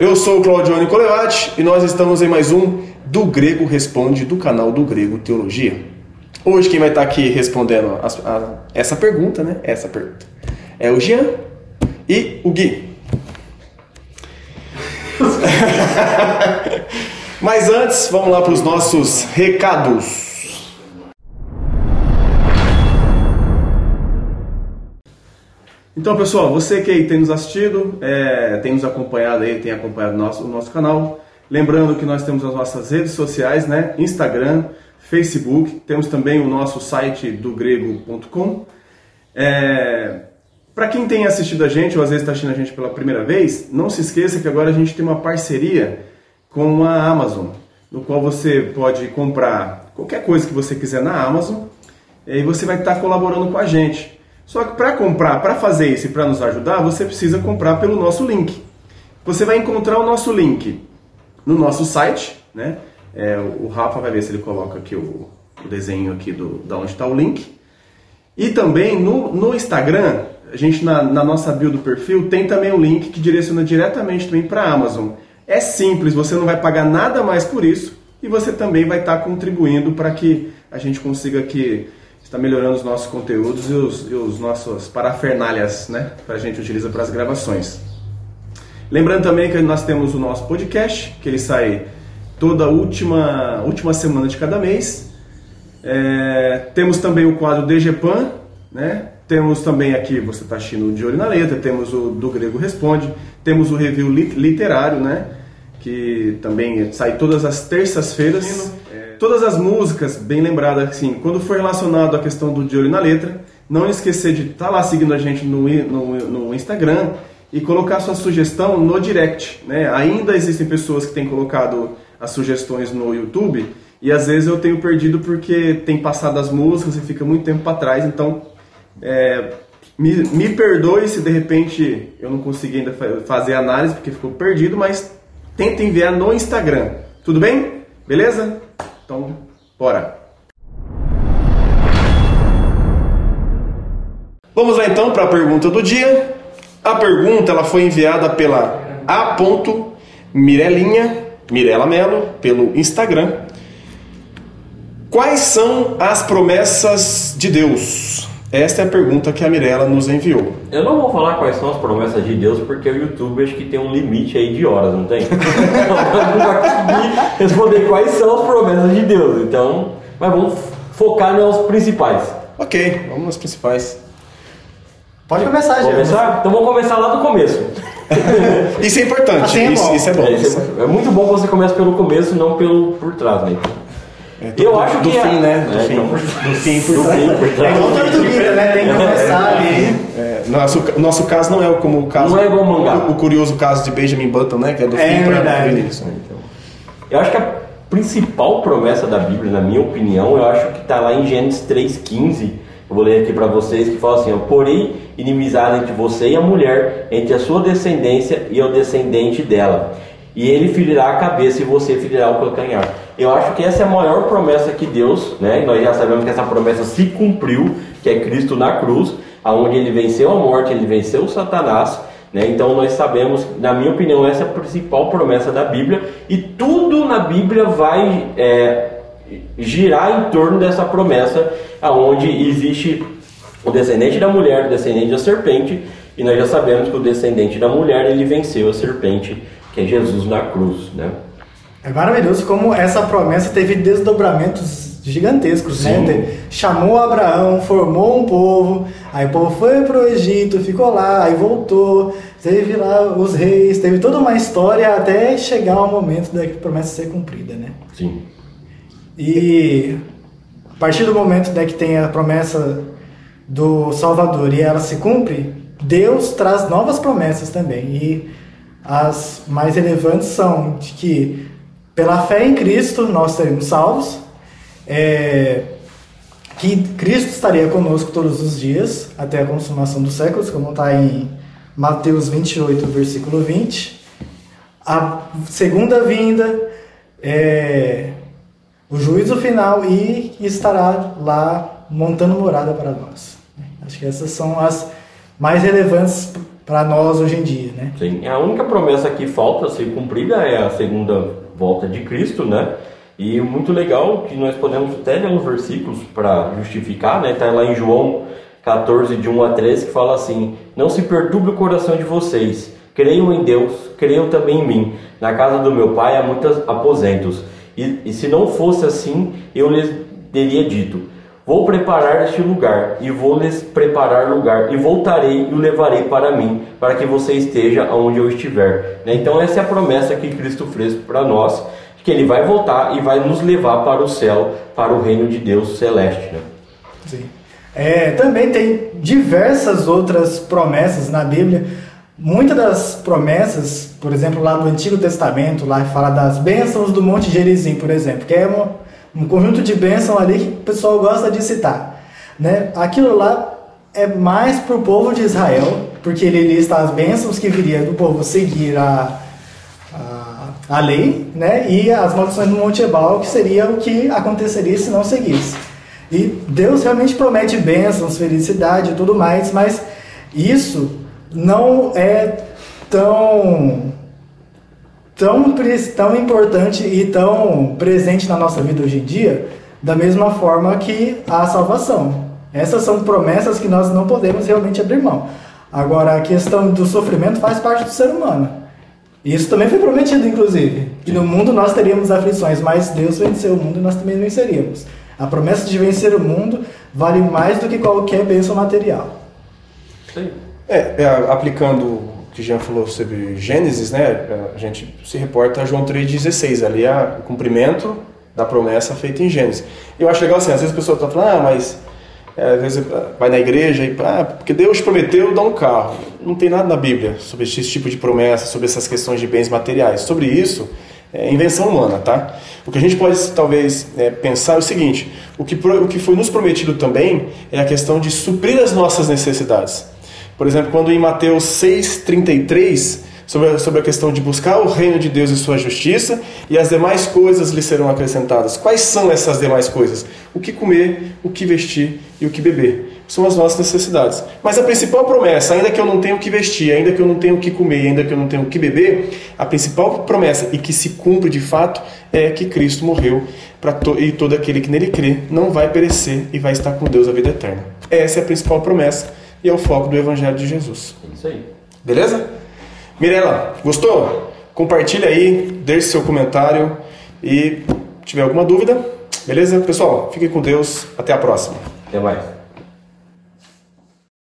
eu sou o Claudio Nicolevati e nós estamos em mais um Do Grego Responde do canal do Grego Teologia. Hoje quem vai estar aqui respondendo a, a, essa pergunta, né? Essa pergunta é o Jean e o Gui. Mas antes, vamos lá para os nossos recados. Então, pessoal, você que tem nos assistido, é, tem nos acompanhado aí, tem acompanhado o nosso, o nosso canal, lembrando que nós temos as nossas redes sociais, né? Instagram, Facebook, temos também o nosso site do grego.com. É, Para quem tem assistido a gente, ou às vezes está assistindo a gente pela primeira vez, não se esqueça que agora a gente tem uma parceria com a Amazon, no qual você pode comprar qualquer coisa que você quiser na Amazon e você vai estar colaborando com a gente. Só que para comprar, para fazer isso e para nos ajudar, você precisa comprar pelo nosso link. Você vai encontrar o nosso link no nosso site, né? É, o Rafa vai ver se ele coloca aqui o, o desenho aqui do, da onde está o link. E também no, no Instagram, a gente na, na, nossa bio do perfil tem também um link que direciona diretamente também para a Amazon. É simples, você não vai pagar nada mais por isso e você também vai estar tá contribuindo para que a gente consiga aqui está melhorando os nossos conteúdos e os, e os nossos parafernálias, né, que a gente utiliza para as gravações. Lembrando também que nós temos o nosso podcast, que ele sai toda última última semana de cada mês. É, temos também o quadro DGPAN, né? Temos também aqui, você está assistindo De Olho na Letra, temos o Do Grego Responde, temos o review literário, né? Que também sai todas as terças-feiras. Todas as músicas, bem lembradas, assim, quando for relacionado à questão do de olho na letra, não esquecer de estar tá lá seguindo a gente no, no, no, Instagram e colocar sua sugestão no direct. Né? Ainda existem pessoas que têm colocado as sugestões no YouTube e às vezes eu tenho perdido porque tem passado as músicas e fica muito tempo para trás, então é, me, me perdoe se de repente eu não consegui ainda fazer análise porque ficou perdido, mas tenta enviar no Instagram. Tudo bem? Beleza? Então, bora! Vamos lá então para a pergunta do dia. A pergunta ela foi enviada pela A. Mirelinha, Mirela Melo, pelo Instagram. Quais são as promessas de Deus? Esta é a pergunta que a Mirella nos enviou. Eu não vou falar quais são as promessas de Deus, porque o YouTube acho que tem um limite aí de horas, não tem? então, eu não vou conseguir responder quais são as promessas de Deus. Então, mas vamos focar nas principais. Ok, vamos nas principais. Pode começar, já. Começar? Então vamos começar lá do começo. isso é importante, assim é isso, isso, é bom. É, isso é, é, muito bom que você comece pelo começo, não pelo por trás, né? É, eu do, acho do que fim, é, né? Do, é, fim. Então, do fim por trás. É igual tortuguita, né? Tem que começar ali. É, nosso, nosso caso não é como o caso. Não é igual mangá. O, o, curioso caso de Benjamin Button, né? Que é do é, fim para o início. Então, eu acho que a principal promessa da Bíblia, na minha opinião, eu acho que está lá em Gênesis 3,15. Eu vou ler aqui para vocês que fala assim: ó, Porém, inimizade entre você e a mulher, entre a sua descendência e o descendente dela. E ele ferirá a cabeça e você ferirá o calcanhar. Eu acho que essa é a maior promessa que Deus, né? Nós já sabemos que essa promessa se cumpriu, que é Cristo na cruz, aonde ele venceu a morte, ele venceu o Satanás, né? Então nós sabemos, na minha opinião, essa é a principal promessa da Bíblia e tudo na Bíblia vai é, girar em torno dessa promessa, aonde existe o descendente da mulher, o descendente da serpente, e nós já sabemos que o descendente da mulher ele venceu a serpente, que é Jesus na cruz, né? É maravilhoso como essa promessa teve desdobramentos gigantescos, né? Sim. né? Chamou Abraão, formou um povo, aí o povo foi para o Egito, ficou lá, aí voltou, teve lá os reis, teve toda uma história até chegar o momento da promessa ser cumprida, né? Sim. E a partir do momento né, que tem a promessa do Salvador e ela se cumpre, Deus traz novas promessas também. E as mais relevantes são de que pela fé em Cristo, nós seremos salvos. É, que Cristo estaria conosco todos os dias, até a consumação dos séculos, como está em Mateus 28, versículo 20. A segunda vinda, é, o juízo final e estará lá montando morada para nós. Acho que essas são as mais relevantes para nós hoje em dia, né? Sim, a única promessa que falta ser cumprida é a segunda volta de Cristo, né? E muito legal que nós podemos até ler uns versículos para justificar, né? Tá lá em João 14, de 1 a 3, que fala assim: Não se perturbe o coração de vocês, creiam em Deus, creiam também em mim. Na casa do meu pai há muitos aposentos, e, e se não fosse assim, eu lhes teria dito: Vou preparar este lugar, e vou lhes preparar lugar, e voltarei e o levarei para mim, para que você esteja onde eu estiver. Né? Então, essa é a promessa que Cristo fez para nós, que Ele vai voltar e vai nos levar para o céu, para o reino de Deus celeste. Né? Sim. É, também tem diversas outras promessas na Bíblia. Muitas das promessas, por exemplo, lá no Antigo Testamento, lá fala das bênçãos do Monte Gerizim, por exemplo, que é uma, um conjunto de bênçãos ali que o pessoal gosta de citar. Né? Aquilo lá é mais para o povo de Israel, porque ele lista as bênçãos que viria do povo seguir a, a, a lei, né? e as maldições do Monte Ebal, que seria o que aconteceria se não seguisse. E Deus realmente promete bênçãos, felicidade e tudo mais, mas isso não é tão tão tão importante e tão presente na nossa vida hoje em dia, da mesma forma que a salvação. Essas são promessas que nós não podemos realmente abrir mão. Agora, a questão do sofrimento faz parte do ser humano. Isso também foi prometido, inclusive. Que no mundo nós teríamos aflições, mas Deus venceu o mundo e nós também venceríamos. A promessa de vencer o mundo vale mais do que qualquer bênção material. Sim. É, é, aplicando que Jean falou sobre Gênesis, né, a gente se reporta a João 3,16, ali é o cumprimento da promessa feita em Gênesis. Eu acho legal assim, às vezes a pessoa está falando, ah, mas é, às vezes vai na igreja e ah, porque Deus prometeu dar um carro. Não tem nada na Bíblia sobre esse tipo de promessa, sobre essas questões de bens materiais. Sobre isso, é invenção humana, tá? O que a gente pode talvez é, pensar é o seguinte: o que, o que foi nos prometido também é a questão de suprir as nossas necessidades. Por exemplo, quando em Mateus 6,33, sobre a, sobre a questão de buscar o reino de Deus e sua justiça, e as demais coisas lhe serão acrescentadas. Quais são essas demais coisas? O que comer, o que vestir e o que beber são as nossas necessidades. Mas a principal promessa, ainda que eu não tenha o que vestir, ainda que eu não tenha o que comer, ainda que eu não tenha o que beber, a principal promessa e que se cumpre de fato é que Cristo morreu para to e todo aquele que nele crê não vai perecer e vai estar com Deus a vida eterna. Essa é a principal promessa e é o foco do Evangelho de Jesus. Isso aí. Beleza? Mirela, gostou? Compartilha aí, deixe seu comentário e tiver alguma dúvida, beleza? Pessoal, fiquem com Deus. Até a próxima. Até mais.